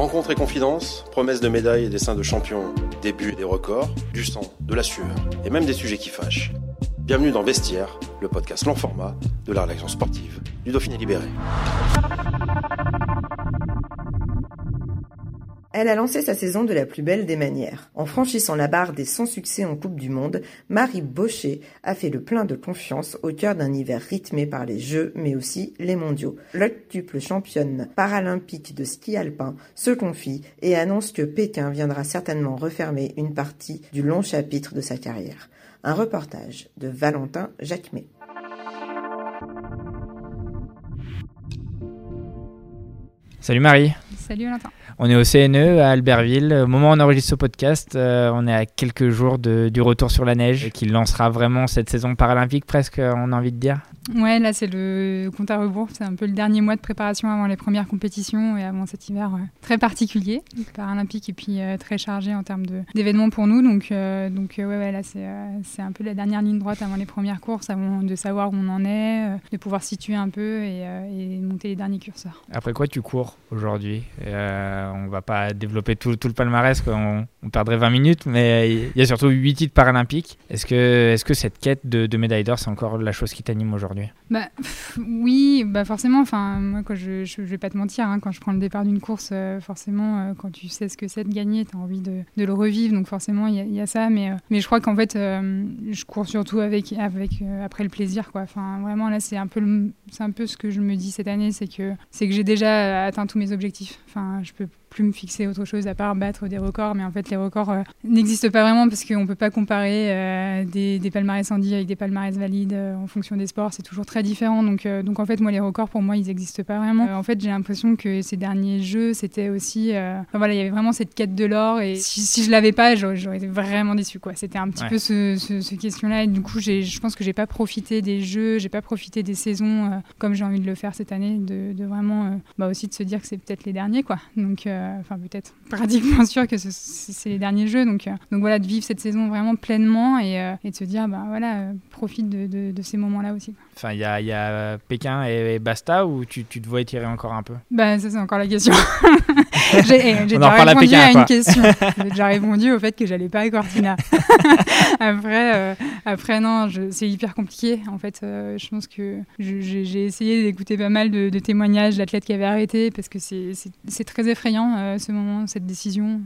Rencontres et confidences, promesses de médailles et dessins de champions, débuts et des records, du sang, de la sueur et même des sujets qui fâchent. Bienvenue dans Vestiaire, le podcast long format de la rédaction sportive du Dauphiné Libéré. Elle a lancé sa saison de la plus belle des manières. En franchissant la barre des 100 succès en Coupe du Monde, Marie Baucher a fait le plein de confiance au cœur d'un hiver rythmé par les Jeux, mais aussi les mondiaux. L'octuple championne paralympique de ski alpin se confie et annonce que Pékin viendra certainement refermer une partie du long chapitre de sa carrière. Un reportage de Valentin Jacquemet. Salut Marie. Salut Valentin. On est au CNE à Albertville. Au moment où on enregistre ce podcast, euh, on est à quelques jours de, du retour sur la neige qui lancera vraiment cette saison paralympique presque, on a envie de dire. Ouais, là c'est le compte à rebours. C'est un peu le dernier mois de préparation avant les premières compétitions et avant cet hiver euh, très particulier, paralympique et puis euh, très chargé en termes d'événements pour nous. Donc, donc ouais, ouais, là c'est un peu la dernière ligne droite avant les premières courses, avant de savoir où on en est, de pouvoir situer un peu et, et monter les derniers curseurs. Après quoi tu cours aujourd'hui? On va pas développer tout, le palmarès, on, on, perdrait 20 minutes, mais il y a surtout 8 titres paralympiques. Est-ce que, est -ce que cette quête de, de médaille d'or, c'est encore la chose qui t'anime aujourd'hui? Bah, Oui, bah forcément. Enfin, moi, quand je, je, vais pas te mentir, hein, quand je prends le départ d'une course, euh, forcément, euh, quand tu sais ce que c'est de gagner, tu as envie de, le revivre. Donc forcément, il y, a ça. Mais, euh, mais je crois qu'en fait, je cours surtout avec, avec, après le plaisir. Enfin, vraiment, là, c'est un, peu un peu ce que je me dis cette année, c'est que, que j'ai déjà atteint tous mes objectifs. Enfin, je peux plus me fixer autre chose à part battre des records. Mais en fait, les records euh, n'existent pas vraiment parce qu'on ne peut pas comparer euh, des, des, palmarès Andy avec des palmarès valides euh, en fonction des sports. C'est toujours très différent. Donc, donc en fait, moi, les records, pour moi, ils n'existent pas vraiment. en fait, j'ai l'impression que ces derniers jeux, c'était aussi. Enfin, voilà, il y avait vraiment cette quête de l'or. Et si, si je l'avais pas, j'aurais été vraiment déçu. Quoi. C'était un petit peu ce, ce, question-là. Et du coup, je pense que j'ai pas profité des jeux, j'ai pas profité des saisons comme j'ai envie de le faire cette année, de, de vraiment bah, aussi de se dire que c'est peut-être les derniers. Quoi. Donc, enfin peut-être pratiquement sûr que c'est les derniers jeux. Donc, euh, donc voilà, de vivre cette saison vraiment pleinement et, euh, de se dire, bah voilà, profite de ces moments-là aussi. Enfin, il y a, y a, Pékin et, basta ou tu, tu te vois étirer encore un peu? Bah ça c'est encore la question. j'ai eh, déjà répondu à, une question. J'ai déjà répondu au fait que j'allais pas à Cortina. après, après non, c'est hyper compliqué. En fait, je pense que j'ai essayé d'écouter pas mal de, de témoignages d'athlètes qui avaient arrêté parce que c'est très effrayant euh, ce moment, cette décision.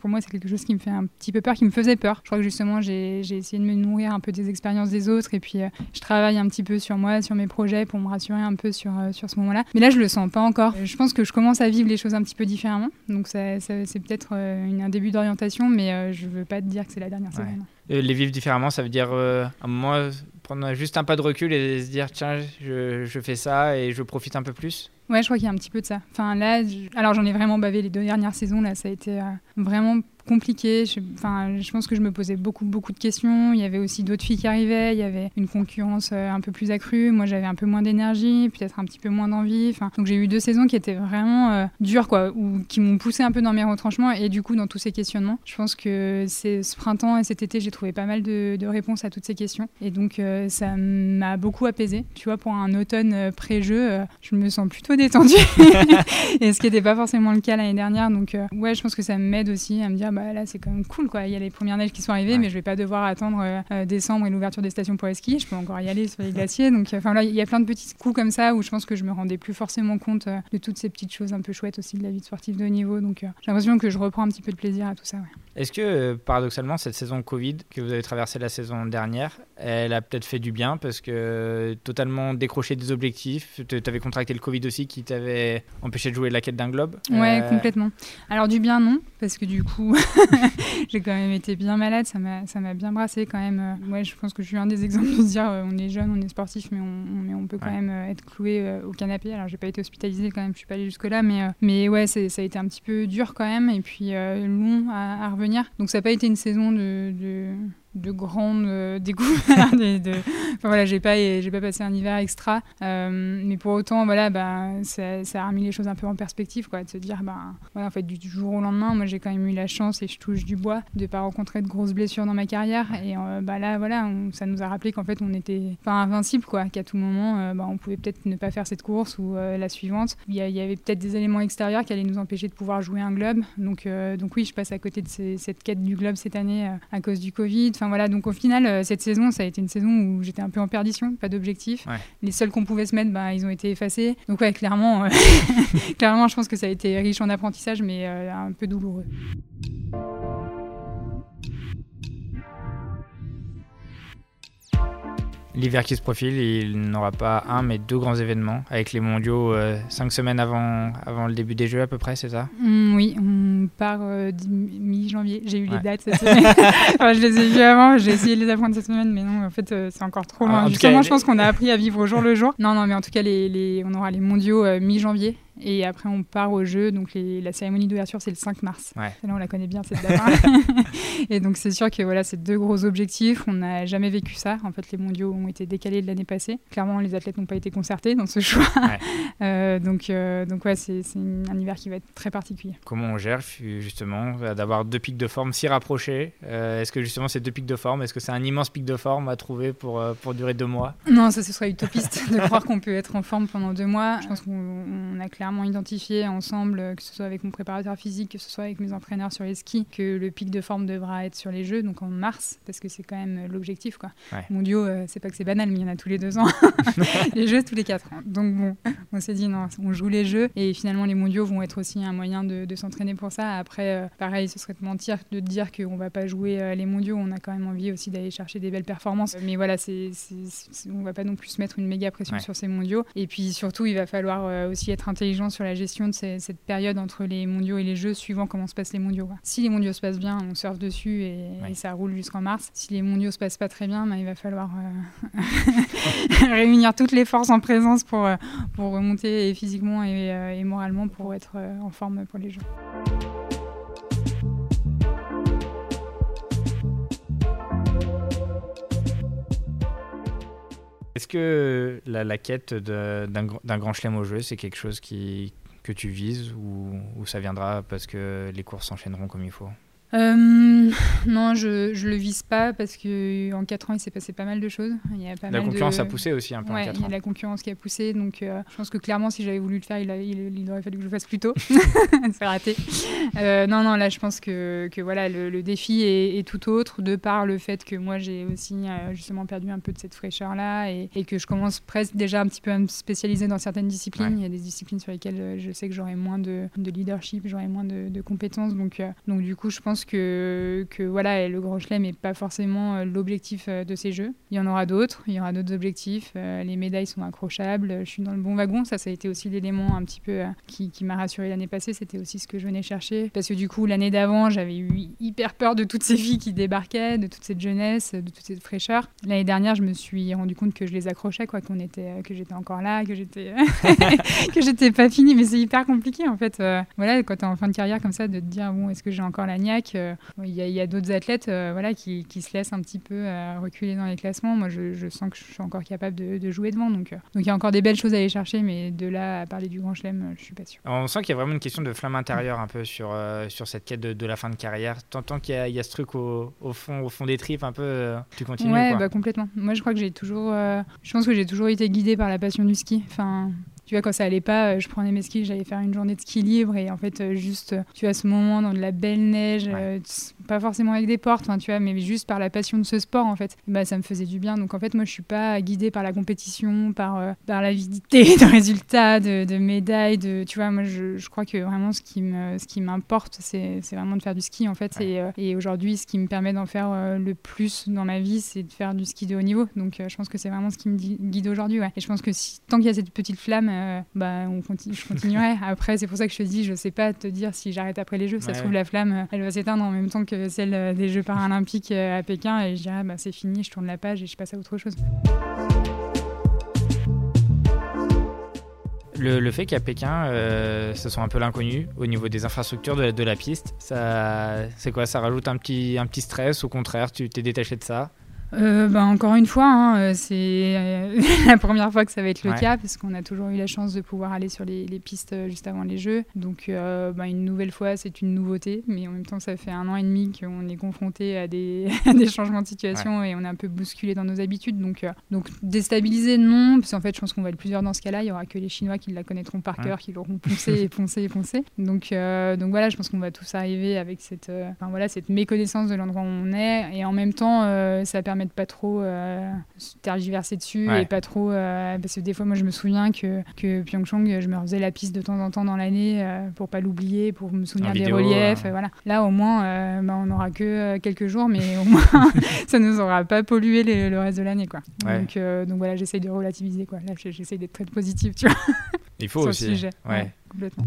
Pour moi, c'est quelque chose qui me fait un petit peu peur, qui me faisait peur. Je crois que justement, j'ai essayé de me nourrir un peu des expériences des autres et puis euh, je travaille un petit peu sur moi, sur mes projets pour me rassurer un peu sur, euh, sur ce moment-là. Mais là, je le sens pas encore. Je pense que je commence à vivre les choses un petit peu différemment. Donc, ça, c'est peut-être un début d'orientation, mais je veux pas te dire que c'est la dernière ouais. semaine. les vivre différemment, ça veut dire un moment prendre juste un pas de recul et se dire tiens, je, je fais ça et je profite un peu plus? Ouais, je crois qu'il y a un petit peu de ça. Enfin, là, alors j'en ai vraiment bavé les deux dernières saisons. Là, ça a été euh, vraiment compliqué. Je, enfin, je pense que je me posais beaucoup, beaucoup de questions. Il y avait aussi d'autres filles qui arrivaient. Il y avait une concurrence euh, un peu plus accrue. Moi, j'avais un peu moins d'énergie, peut-être un petit peu moins d'envie. Enfin, donc j'ai eu deux saisons qui étaient vraiment euh, dures, quoi, ou qui m'ont poussé un peu dans mes retranchements et du coup dans tous ces questionnements. Je pense que ce printemps et cet été, j'ai trouvé pas mal de, réponses à toutes ces questions. Et donc ça m'a beaucoup apaisé. Tu vois, pour un automne pré-jeu, je me sens plutôt détendue. et ce qui n'était pas forcément le cas l'année dernière. Donc ouais, je pense que ça m'aide aussi à me dire bah, là c'est quand même cool quoi. Il y a les premières neiges qui sont arrivées, mais je vais pas devoir attendre euh, euh, décembre et l'ouverture des stations pour les skis. Je peux encore y aller sur les glaciers. Donc enfin là il y a plein de petits coups comme ça où je pense que je me rendais plus forcément compte euh, de toutes ces petites choses un peu chouettes aussi de la vie de sportif de haut niveau. Donc j'ai l'impression que je reprends un petit peu de plaisir à tout ça. Ouais. Est-ce que paradoxalement cette saison Covid que vous avez traversée la saison dernière, elle a peut-être fait du bien parce que totalement décroché des objectifs. Tu avais contracté le Covid aussi qui t'avait empêché de jouer la quête d'un globe. Ouais, complètement. Alors du bien non, parce que du coup j'ai quand même été bien malade, ça m'a, ça m'a bien brassé quand même. Moi, je pense que je suis un des exemples de se dire on est jeune, on est sportif, mais on, mais on peut quand même être cloué au canapé. Alors, j'ai pas été hospitalisée quand même, je suis pas allée jusque-là, mais, mais ouais, ça a été un petit peu dur quand même, et puis long à, revenir. Donc, ça n'a pas été une saison de, de de grandes euh, découvertes. Enfin, voilà, j'ai pas, j'ai pas passé un hiver extra. Euh, mais pour autant, voilà, bah, ça, a remis les choses un peu en perspective, quoi, de se dire, voilà, en fait, du, jour au lendemain, moi, j'ai quand même eu la chance, et je touche du bois, de pas rencontrer de grosses blessures dans ma carrière. Et euh, bah, là, voilà, ça nous a rappelé qu'en fait, on était pas invincible, quoi, qu'à tout moment, bah, on pouvait peut-être ne pas faire cette course ou la suivante. Il y, y avait peut-être des éléments extérieurs qui allaient nous empêcher de pouvoir jouer un globe. Donc, donc oui, je passe à côté de cette quête du globe cette année à cause du Covid. Enfin, voilà, donc au final, euh, cette saison, ça a été une saison où j'étais un peu en perdition, pas d'objectif. Les seuls qu'on pouvait se mettre, bah, ils ont été effacés. Donc ouais, clairement, euh, clairement, je pense que ça a été riche en apprentissage, mais euh, un peu douloureux. L'hiver qui se profile, il n'aura pas un mais deux grands événements avec les mondiaux euh, cinq semaines avant, avant le début des Jeux à peu près, c'est ça? Mmh, Oui, on part euh, mi-janvier. J'ai eu les dates cette semaine. je les ai vues avant, j'ai essayé de les apprendre cette semaine, mais non, en fait, euh, c'est encore trop loin. Justement, je pense qu'on a appris à vivre au jour le jour. Non, non, mais en tout cas, les, les... on aura les mondiaux mi-janvier et après, on part au jeu. Donc, la cérémonie d'ouverture, c'est le 5 mars. Là, on la connaît bien, cette date. et donc, c'est sûr que voilà, c'est deux gros objectifs. On n'a jamais vécu ça. En fait, les mondiaux ont été décalés de l'année passée. Clairement, les athlètes n'ont pas été concertés dans ce choix. Euh, donc, euh, donc, ouais, c'est un hiver qui va être très particulier. Comment on gère, justement, d'avoir deux pics de forme si rapprochés? Euh, Est-ce que, justement, ces deux pics de forme, est-ce que c'est un immense pic de forme à trouver pour, pour durer deux mois? Non, ça, ce serait utopiste de croire qu'on peut être en forme pendant deux mois. Je pense qu'on a clairement clairement identifié ensemble, que ce soit avec mon préparateur physique, que ce soit avec mes entraîneurs sur les skis, que le pic de forme devra être sur les Jeux, donc en mars, parce que c'est quand même l'objectif. Quoi. Mondiaux, euh, c'est pas que c'est banal, mais il y en a tous les deux ans. les Jeux tous les quatre ans. Donc bon, on s'est dit non, on joue les Jeux, et finalement les Mondiaux vont être aussi un moyen de, s'entraîner pour ça. Après, euh, pareil, ce serait de mentir de dire qu'on va pas jouer euh, les Mondiaux. On a quand même envie aussi d'aller chercher des belles performances. Mais voilà, c'est, on va pas non plus se mettre une méga pression sur ces Mondiaux. Et puis surtout, il va falloir aussi être intelligent sur la gestion de cette période entre les mondiaux et les jeux, suivant comment se passent les mondiaux. Si les mondiaux se passent bien, on surfe dessus et, ça roule jusqu'en mars. Si les mondiaux se passent pas très bien, ben, il va falloir euh, réunir toutes les forces en présence pour, euh, pour remonter physiquement et, euh, et moralement pour être en forme pour les jeux. Est-ce que la, quête d'un grand chelem au jeu, c'est quelque chose qui, que tu vises ou, ou ça viendra parce que les courses s'enchaîneront comme il faut? Euh, non, je, je le vise pas parce que en 4 ans il s'est passé pas mal de choses. Il y a pas la concurrence a poussé aussi un peu ouais, en 4 il y a la concurrence qui a poussé, donc euh, je pense que clairement si j'avais voulu le faire, il, il, aurait fallu que je le fasse plus tôt. C'est raté. Euh, non, non, là je pense que, que voilà le, défi est, tout autre de par le fait que moi j'ai aussi justement perdu un peu de cette fraîcheur là et, et, que je commence presque déjà un petit peu à me spécialiser dans certaines disciplines. Il y a des disciplines sur lesquelles je sais que j'aurai moins de, de leadership, j'aurai moins de, de, compétences, donc donc du coup je pense que, que voilà, le Grand Chelem n'est pas forcément euh, l'objectif euh, de ces Jeux. Il y en aura d'autres, il y aura d'autres objectifs. Euh, les médailles sont accrochables, je suis dans le bon wagon. Ça, ça a été aussi l'élément un petit peu qui, qui m'a rassuré l'année passée. C'était aussi ce que je venais chercher. Parce que du coup, l'année d'avant, j'avais eu hyper peur de toutes ces filles qui débarquaient, de toute cette jeunesse, de toute cette fraîcheur. L'année dernière, je me suis rendu compte que je les accrochais, quoi, qu'on était, que j'étais encore là, que j'étais, que j'étais pas finie. Mais c'est hyper compliqué, en fait. voilà, quand tu es en fin de carrière comme ça, de te dire, bon, est-ce que j'ai encore la niaque? Il y a, d'autres athlètes euh, voilà, qui, qui, se laissent un petit peu euh, reculer dans les classements. Moi, je, sens que je suis encore capable de, jouer devant. Donc, euh, donc il y a encore des belles choses à aller chercher, mais de là à parler du Grand Chelem, je suis pas sûre. On sent qu'il y a vraiment une question de flamme intérieure un peu sur, sur cette quête de, la fin de carrière. Tant, qu'il y, y, a ce truc au, au, fond, au fond des tripes, un peu, tu continues Ouais, bah, complètement. Moi, je crois que j'ai toujours. je pense que j'ai toujours été guidée par la passion du ski. Enfin, tu vois, quand ça allait pas, euh, je prenais mes skis, j'allais faire une journée de ski libre et en fait, euh, juste, euh, tu vois, ce moment dans de la belle neige, pas forcément avec des portes, tu vois, mais juste par la passion de ce sport, en fait, bah, ça me faisait du bien. Donc, en fait, moi, je suis pas guidée par la compétition, par, par l'avidité de résultats, de, de, médailles, de, tu vois, moi, je, je crois que vraiment, ce qui me, ce qui m'importe, c'est, c'est vraiment de faire du ski, en fait. Et, et aujourd'hui, ce qui me permet d'en faire le plus dans ma vie, c'est de faire du ski de haut niveau. Donc, je pense que c'est vraiment ce qui me guide aujourd'hui, ouais. Et je pense que si, tant qu'il y a cette petite flamme, euh, bah, on continue, je continuerai. Après, c'est pour ça que je te dis, je sais pas te dire si j'arrête après les Jeux. Ça se trouve, la flamme, elle va s'éteindre en même temps que celle des Jeux paralympiques à Pékin. Et je dirais, bah, c'est fini, je tourne la page et je passe à autre chose. Le, fait qu'à Pékin, euh, ce soit un peu l'inconnu au niveau des infrastructures de, de la piste, ça, c'est quoi? Ça rajoute un petit, un petit stress? Au contraire, tu t'es détaché de ça? Euh, bah, encore une fois, hein, euh, c'est euh, la première fois que ça va être le cas parce qu'on a toujours eu la chance de pouvoir aller sur les, pistes juste avant les Jeux. Donc, bah, une nouvelle fois, c'est une nouveauté, mais en même temps, ça fait un an et demi qu'on est confronté à des, des, changements de situation et on est un peu bousculé dans nos habitudes. Donc, donc déstabilisé, non, parce qu'en fait, je pense qu'on va être plusieurs dans ce cas-là. Il y aura que les Chinois qui la connaîtront par cœur, qui l'auront poncé et poncé et poncé. Donc, donc voilà, je pense qu'on va tous arriver avec cette, voilà, cette méconnaissance de l'endroit où on est et en même temps, ça permet de pas trop euh, se tergiverser dessus et pas trop. Euh, parce que des fois, moi, je me souviens que, que Pyeongchang, je me refaisais la piste de temps en temps dans l'année euh, pour pas l'oublier, pour me souvenir des reliefs. voilà. Là, au moins, bah, on n'aura que quelques jours, mais au moins, ça nous aura pas pollué le reste de l'année. Quoi. Donc, donc voilà, j'essaye de relativiser. Quoi. Là, j'essaye d'être très positive, tu vois. Il faut aussi. sujet. ouais complètement.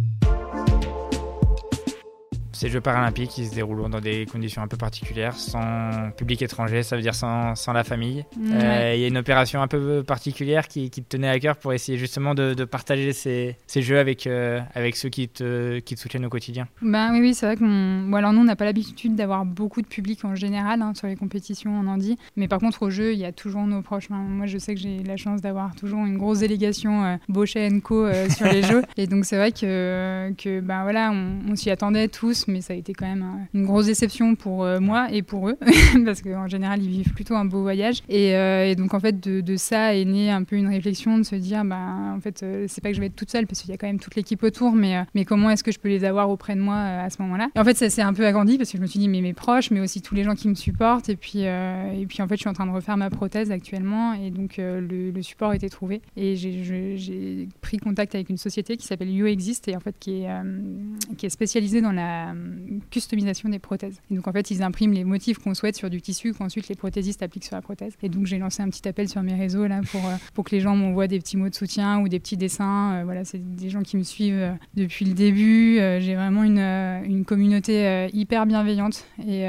Ces Jeux paralympiques, ils se déroulent dans des conditions un peu particulières, sans public étranger, ça veut dire sans, sans la famille. Euh, il y a une opération un peu particulière qui, qui, te tenait à cœur pour essayer justement de, de partager ces, ces, jeux avec, euh, avec ceux qui te, qui te soutiennent au quotidien. Ben oui, oui c'est vrai qu'on. Bon, alors nous, on n'a pas l'habitude d'avoir beaucoup de public en général hein, sur les compétitions on en dit. Mais par contre, au jeu, il y a toujours nos proches. moi, je sais que j'ai la chance d'avoir toujours une grosse délégation euh, Bochet Co euh, sur les jeux. Et donc, c'est vrai que, que ben, voilà, on, on s'y attendait tous mais ça a été quand même euh, une grosse déception pour euh, moi et pour eux, parce qu'en général, ils vivent plutôt un beau voyage. Et, euh, donc, en fait, de, ça est née un peu une réflexion de se dire, bah, en fait, c'est pas que je vais être toute seule, parce qu'il y a quand même toute l'équipe autour, mais, mais comment est-ce que je peux les avoir auprès de moi à ce moment-là? Et en fait, ça s'est un peu agrandi, parce que je me suis dit, mais mes proches, mais aussi tous les gens qui me supportent. Et puis, et puis en fait, je suis en train de refaire ma prothèse actuellement, et donc le, le support a été trouvé. Et j'ai pris contact avec une société qui s'appelle YouExist, et en fait, qui est, qui est spécialisée dans la customisation des prothèses. Donc en fait, ils impriment les motifs qu'on souhaite sur du tissu qu'ensuite les prothésistes appliquent sur la prothèse. Et donc j'ai lancé un petit appel sur mes réseaux là pour, euh, pour que les gens m'envoient des petits mots de soutien ou des petits dessins. Euh, voilà, c'est des gens qui me suivent euh, depuis le début. j'ai vraiment une, une communauté hyper bienveillante et,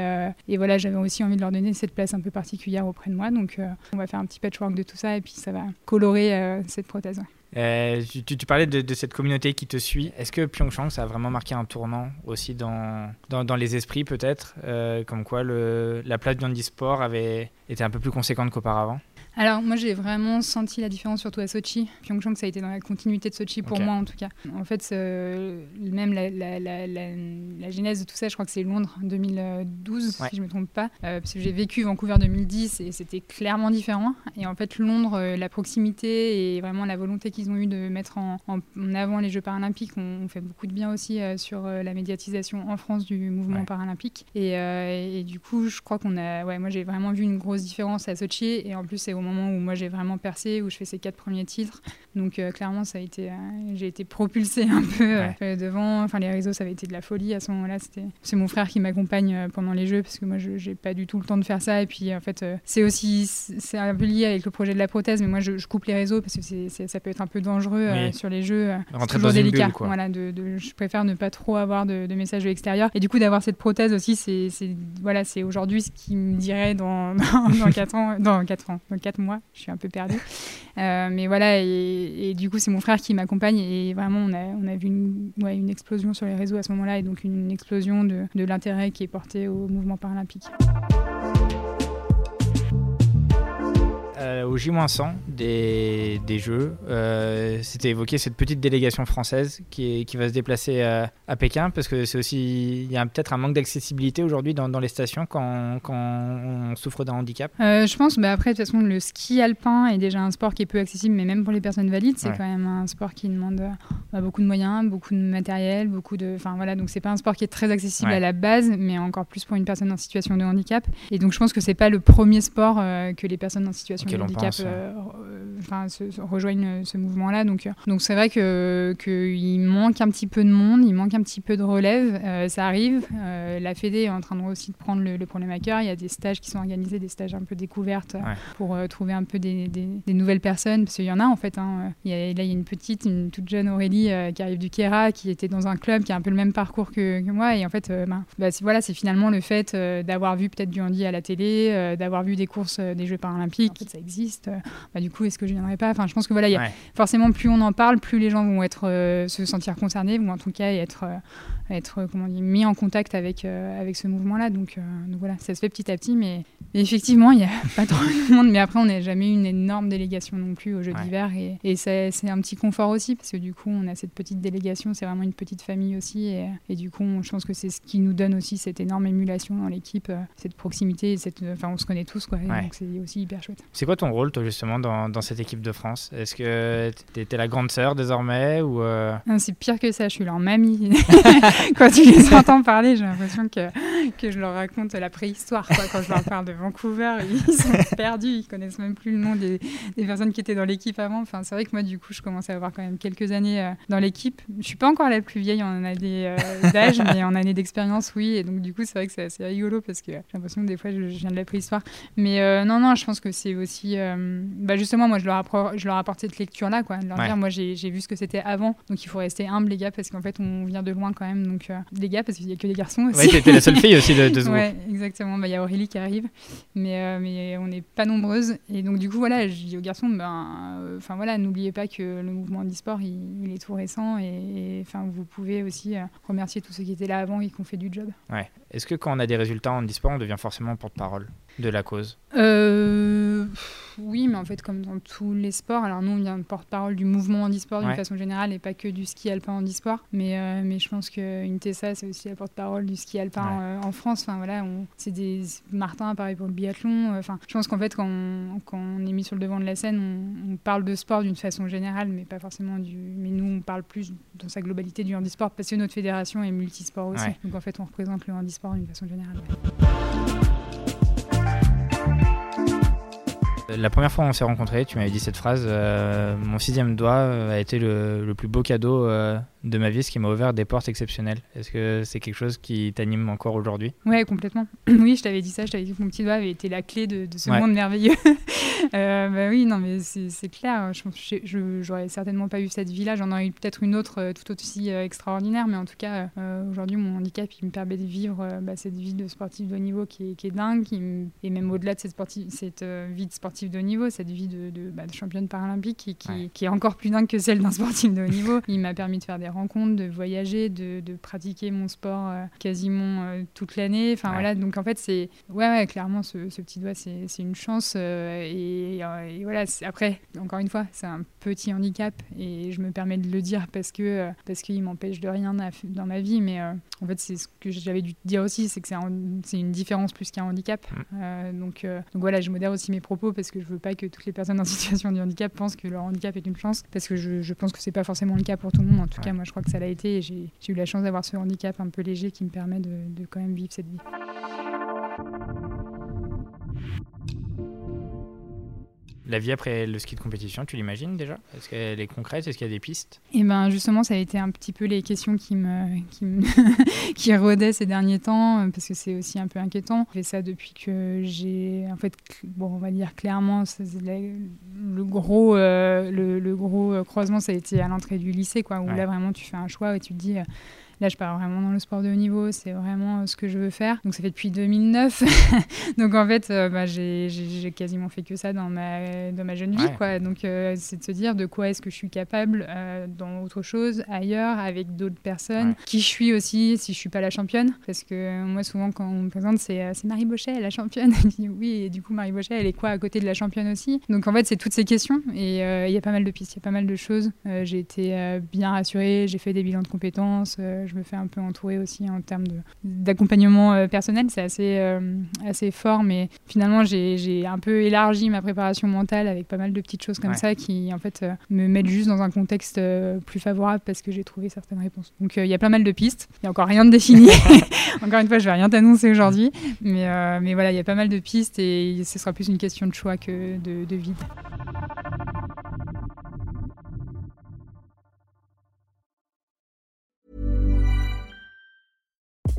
et voilà, j'avais aussi envie de leur donner cette place un peu particulière auprès de moi. Donc on va faire un petit patchwork de tout ça et puis ça va colorer cette prothèse. Euh, tu, parlais de, cette communauté qui te suit. Est-ce que Pyeongchang, ça a vraiment marqué un tournant aussi dans, dans, les esprits peut-être euh, Comme quoi le, la place du handisport avait été un peu plus conséquente qu'auparavant? Alors moi j'ai vraiment senti la différence surtout à Sochi. Pyeongchang ça a été dans la continuité de Sochi pour moi en tout cas. En fait même la, la, la, la, genèse de tout ça je crois que c'est Londres 2012 si je me trompe pas. Euh, parce que j'ai vécu Vancouver 2010 et c'était clairement différent. Et en fait Londres euh, la proximité et vraiment la volonté qu'ils ont eu de mettre en, en, avant les Jeux paralympiques ont, fait beaucoup de bien aussi euh, sur la médiatisation en France du mouvement paralympique. Et, et, du coup je crois qu'on a... Ouais moi j'ai vraiment vu une grosse différence à Sochi et en plus c'est au moment où moi j'ai vraiment percé, où je fais ces quatre premiers titres. Donc euh, clairement, ça a été, euh, j'ai été propulsée un peu euh, devant. Enfin, les réseaux, ça avait été de la folie à ce moment-là. C'était, c'est mon frère qui m'accompagne pendant les jeux parce que moi, je j'ai pas du tout le temps de faire ça. Et puis en fait, c'est aussi, c'est un peu lié avec le projet de la prothèse, mais moi, je, coupe les réseaux parce que ça peut être un peu dangereux sur les jeux. c'est toujours délicat. Bulle, Voilà, de, je préfère ne pas trop avoir de, messages de l'extérieur. Et du coup, d'avoir cette prothèse aussi, c'est, voilà, c'est aujourd'hui ce qui me dirait dans, dans, dans 4 ans, dans 4 ans, dans 4 mois, je suis un peu perdue. Euh, mais voilà, et, du coup, c'est mon frère qui m'accompagne et vraiment, on a, on a vu une, ouais, une explosion sur les réseaux à ce moment-là et donc une, explosion de, de l'intérêt qui est porté au mouvement paralympique. Euh, au J-100 des, des Jeux, euh, c'était évoqué cette petite délégation française qui, qui va se déplacer à, à Pékin parce que c'est aussi il y a peut-être un manque d'accessibilité aujourd'hui dans, dans, les stations quand, quand on souffre d'un handicap. Euh, je pense, bah après de toute façon le ski alpin est déjà un sport qui est peu accessible, mais même pour les personnes valides, c'est quand même un sport qui demande bah, beaucoup de moyens, beaucoup de matériel, beaucoup de, enfin voilà, donc c'est pas un sport qui est très accessible à la base, mais encore plus pour une personne en situation de handicap. Et donc je pense que c'est pas le premier sport que les personnes en situation l'on handicap pense, ouais. euh, enfin, se- se rejoignent ce mouvement-là. Donc, euh, donc c'est vrai que qu'il manque un petit peu de monde, il manque un petit peu de relève. Euh, ça arrive. Euh, la Fédé est en train de, aussi de prendre le, le problème à cœur. Il y a des stages qui sont organisés, des stages un peu découvertes euh, Ouais. pour euh, trouver un peu des, des- des nouvelles personnes. Parce qu'il y en a en fait. hein. Il y a, là, il y a une petite, une toute jeune Aurélie euh, qui arrive du Kera, qui était dans un club qui a un peu le même parcours que, que moi. Et en fait, euh, ben, bah, c'est- voilà, c'est finalement le fait euh, d'avoir vu peut-être du handi à la télé, euh, d'avoir vu des courses euh, des Jeux paralympiques. En fait, ça existe. Euh, bah, du coup, est-ce que je viendrai pas? Enfin, je pense que voilà, il y a, Ouais. forcément, plus on en parle, plus les gens vont être, euh, se sentir concernés, ou en tout cas être, euh, être comment dire, mis en contact avec, euh, avec ce mouvement-là. Donc, donc voilà, ça se fait petit à petit, mais, mais effectivement, il n'y a pas trop de monde. Mais après, on n'a jamais eu une énorme délégation non plus aux Jeux Ouais. d'hiver, et, et c'est un petit confort aussi, parce que du coup, on a cette petite délégation, c'est vraiment une petite famille aussi, et, et du coup, on- je pense que c'est ce qui nous donne aussi cette énorme émulation dans l'équipe, cette proximité, cette, enfin, on se connaît tous, quoi, Ouais. donc c'est aussi hyper chouette. C'est quoi ton rôle, toi, justement, dans, dans cette équipe de France? Est-ce que t'es t'es la grande sœur désormais ou euh, C'est pire que ça, je suis leur mamie. quand tu les entends parler, j'ai l'impression que, que je leur raconte la préhistoire. quoi. Quand je leur parle de Vancouver, ils sont perdus, ils connaissent même plus le nom des, des personnes qui étaient dans l'équipe avant. Enfin, c'est vrai que moi, du coup, je commence à avoir quand même quelques années euh, dans l'équipe. Je suis pas encore la plus vieille en année euh, d'âge, mais en année d'expérience, oui. Et donc, du coup, c'est vrai que c'est assez rigolo parce que j'ai l'impression que des fois, je, je viens de la préhistoire. Mais euh, non, non, je pense que c'est aussi. Euh, bah justement, moi, je leur, je leur apporte cette lecture-là, quoi. De leur Ouais. dire, moi, j'ai vu ce que c'était avant. Donc, il faut rester humble, les gars, parce qu'en fait, on vient de loin quand même. Donc, euh, les gars, parce qu'il y a que des garçons aussi. Ouais, t'étais la seule fille aussi de, de ce groupe. Ouais, exactement. Bah, Il y a Aurélie qui arrive, mais, euh, mais on n'est pas nombreuses. Et donc, du coup, voilà, je dis aux garçons, ben, euh, enfin voilà, n'oubliez pas que le mouvement e-sport, il, il est tout récent. Et enfin, vous pouvez aussi remercier tous ceux qui étaient là avant et qui ont fait du job. Ouais. Est-ce que quand on a des résultats en e-sport, on devient forcément porte-parole de la cause? Euh, oui, mais en fait, comme dans tous les sports, alors nous, on vient de porte-parole du mouvement handisport d'une Ouais. façon générale et pas que du ski alpin handisport. Mais, euh, mais je pense qu'une Tessa, c'est aussi la porte-parole du ski alpin Ouais. euh, en France. Enfin, voilà, c'est des. Martin, pareil pour le biathlon. Enfin, je pense qu'en fait, quand on, quand on est mis sur le devant de la scène, on, on parle de sport d'une façon générale, mais pas forcément du. Mais nous, on parle plus dans sa globalité du handisport parce que notre fédération est multisport aussi. Ouais. Donc en fait, on représente le handisport d'une façon générale. La première fois où on s'est rencontrés, tu m'avais dit cette phrase euh, Mon sixième doigt euh, a été le, le plus beau cadeau euh, de ma vie, ce qui m'a ouvert des portes exceptionnelles. Est-ce que c'est quelque chose qui t'anime encore aujourd'hui? Ouais, complètement. oui, je t'avais dit ça, je t'avais dit que mon petit doigt avait été la clé de, de ce Ouais. monde merveilleux. Euh, bah oui, non, mais c'est clair. Je j'aurais certainement pas eu cette vie-là. J'en aurais eu peut-être une autre tout aussi extraordinaire, mais en tout cas, aujourd'hui, mon handicap, il me permet de vivre bah, cette vie de sportif de haut niveau qui est, qui est dingue, qui me- et même au-delà de cette, sportive, cette vie de sportif de haut niveau, cette vie de, de, bah, de championne paralympique qui, qui, Ouais. qui est encore plus dingue que celle d'un sportif de haut niveau. Il m'a permis de faire des rencontres, de voyager, de, de pratiquer mon sport euh, quasiment euh, toute l'année. Enfin Ouais. voilà, donc en fait, c'est ouais, ouais, clairement, ce, ce petit doigt, c'est c'est une chance. euh, et, et voilà, après, encore une fois, c'est un petit handicap et je me permets de le dire parce que parce qu'il m'empêche de rien dans ma vie. Mais en fait, c'est ce que j'avais dû te dire aussi, c'est que c'est un- c'est une différence plus qu'un handicap. Mm. Donc, donc voilà, je modère aussi mes propos parce que je veux pas que toutes les personnes en situation de handicap pensent que leur handicap est une chance parce que je, je pense que c'est pas forcément le cas pour tout le monde. En tout Ouais. cas, moi, je crois que ça l'a été et j'ai j'ai eu la chance d'avoir ce handicap un peu léger qui me permet de, de quand même vivre cette vie. La vie après le ski de compétition, tu l'imagines déjà? Est-ce qu'elle est concrète? Est-ce qu'il y a des pistes? Et ben justement, ça a été un petit peu les questions qui me qui, me qui rôdaient ces derniers temps euh, parce que c'est aussi un peu inquiétant. J'ai ça depuis que j'ai en fait bon on va dire clairement le gros euh, le, le gros euh, croisement ça a été à l'entrée du lycée quoi où Ouais. là vraiment tu fais un choix et tu te dis Là, je pars vraiment dans le sport de haut niveau, c'est vraiment euh, ce que je veux faire. Donc, ça fait depuis 2009. Donc, en fait, euh, bah, j'ai quasiment fait que ça dans ma, dans ma jeune vie. Ouais. Quoi. Donc, euh, c'est de se dire de quoi est-ce que je suis capable dans autre chose, ailleurs, avec d'autres personnes. Ouais. Qui je suis aussi, si je suis pas la championne. Parce que moi, souvent, quand on me présente, c'est Marie Bochet, la championne. Oui, et du coup, Marie Bochet, elle est quoi à côté de la championne aussi? Donc, en fait, c'est toutes ces questions. Et euh, il y a pas mal de pistes, il y a pas mal de choses. Euh, j'ai été euh, bien rassurée, j'ai fait des bilans de compétences. Euh, je me fais un peu entourer aussi en termes d'accompagnement personnel. C'est assez, assez fort, mais finalement, j'ai un peu élargi ma préparation mentale avec pas mal de petites choses comme ça qui, en fait, me mettent juste dans un contexte plus favorable parce que j'ai trouvé certaines réponses. Donc, il y a pas mal de pistes. Il n'y a encore rien de défini. encore une fois, je vais rien t'annoncer aujourd'hui, mais, mais voilà, il y a pas mal de pistes et ce sera plus une question de choix que de, de vide.